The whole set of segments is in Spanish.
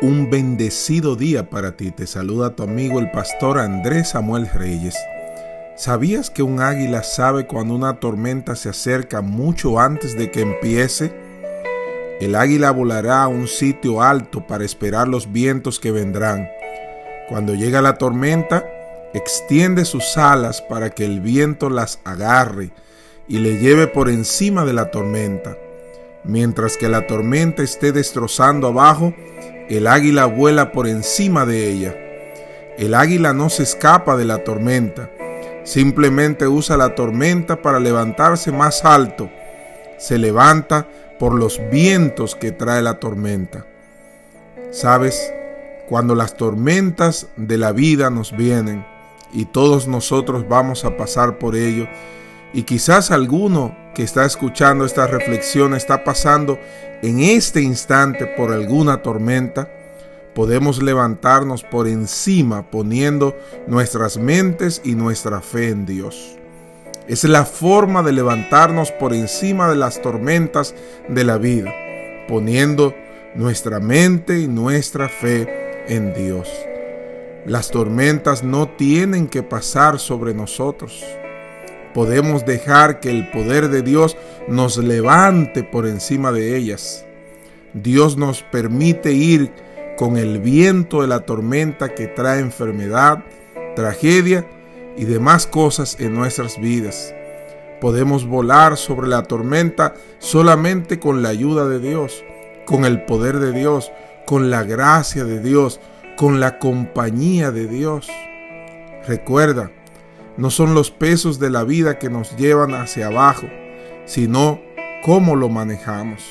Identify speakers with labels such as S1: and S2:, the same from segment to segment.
S1: Un bendecido día para ti. Te saluda tu amigo el pastor Andrés Samuel Reyes. ¿Sabías que un águila sabe cuando una tormenta se acerca mucho antes de que empiece? El águila volará a un sitio alto para esperar los vientos que vendrán. Cuando llega la tormenta, extiende sus alas para que el viento las agarre y le lleve por encima de la tormenta. Mientras que la tormenta esté destrozando abajo, el águila vuela por encima de ella. El águila no se escapa de la tormenta, simplemente usa la tormenta para levantarse más alto. Se levanta por los vientos que trae la tormenta. ¿Sabes? Cuando las tormentas de la vida nos vienen y todos nosotros vamos a pasar por ello, y quizás alguno que está escuchando esta reflexión está pasando en este instante por alguna tormenta, podemos levantarnos por encima poniendo nuestras mentes y nuestra fe en Dios. Es la forma de levantarnos por encima de las tormentas de la vida, poniendo nuestra mente y nuestra fe en Dios. Las tormentas no tienen que pasar sobre nosotros podemos dejar que el poder de Dios nos levante por encima de ellas. Dios nos permite ir con el viento de la tormenta que trae enfermedad, tragedia y demás cosas en nuestras vidas. Podemos volar sobre la tormenta solamente con la ayuda de Dios, con el poder de Dios, con la gracia de Dios, con la compañía de Dios. Recuerda, no son los pesos de la vida que nos llevan hacia abajo, sino cómo lo manejamos.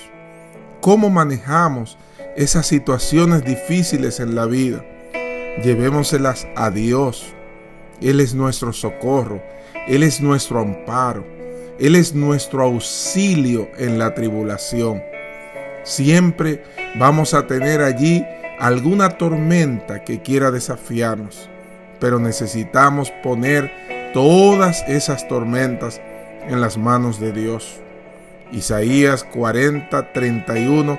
S1: Cómo manejamos esas situaciones difíciles en la vida. Llevémoselas a Dios. Él es nuestro socorro. Él es nuestro amparo. Él es nuestro auxilio en la tribulación. Siempre vamos a tener allí alguna tormenta que quiera desafiarnos, pero necesitamos poner todas esas tormentas en las manos de Dios. Isaías 40, 31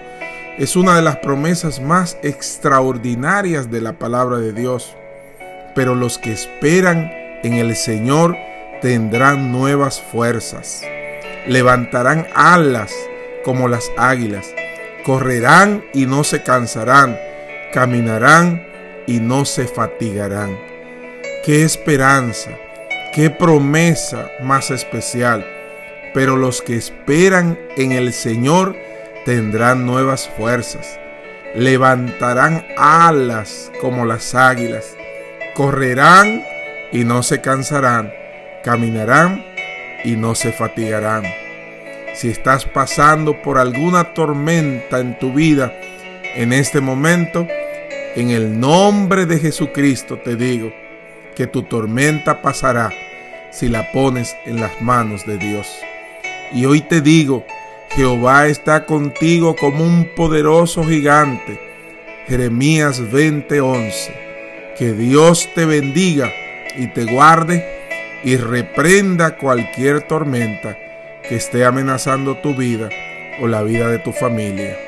S1: es una de las promesas más extraordinarias de la palabra de Dios. Pero los que esperan en el Señor tendrán nuevas fuerzas. Levantarán alas como las águilas. Correrán y no se cansarán. Caminarán y no se fatigarán. ¡Qué esperanza! Qué promesa más especial. Pero los que esperan en el Señor tendrán nuevas fuerzas. Levantarán alas como las águilas. Correrán y no se cansarán. Caminarán y no se fatigarán. Si estás pasando por alguna tormenta en tu vida en este momento, en el nombre de Jesucristo te digo que tu tormenta pasará si la pones en las manos de Dios. Y hoy te digo, Jehová está contigo como un poderoso gigante. Jeremías 20:11. Que Dios te bendiga y te guarde y reprenda cualquier tormenta que esté amenazando tu vida o la vida de tu familia.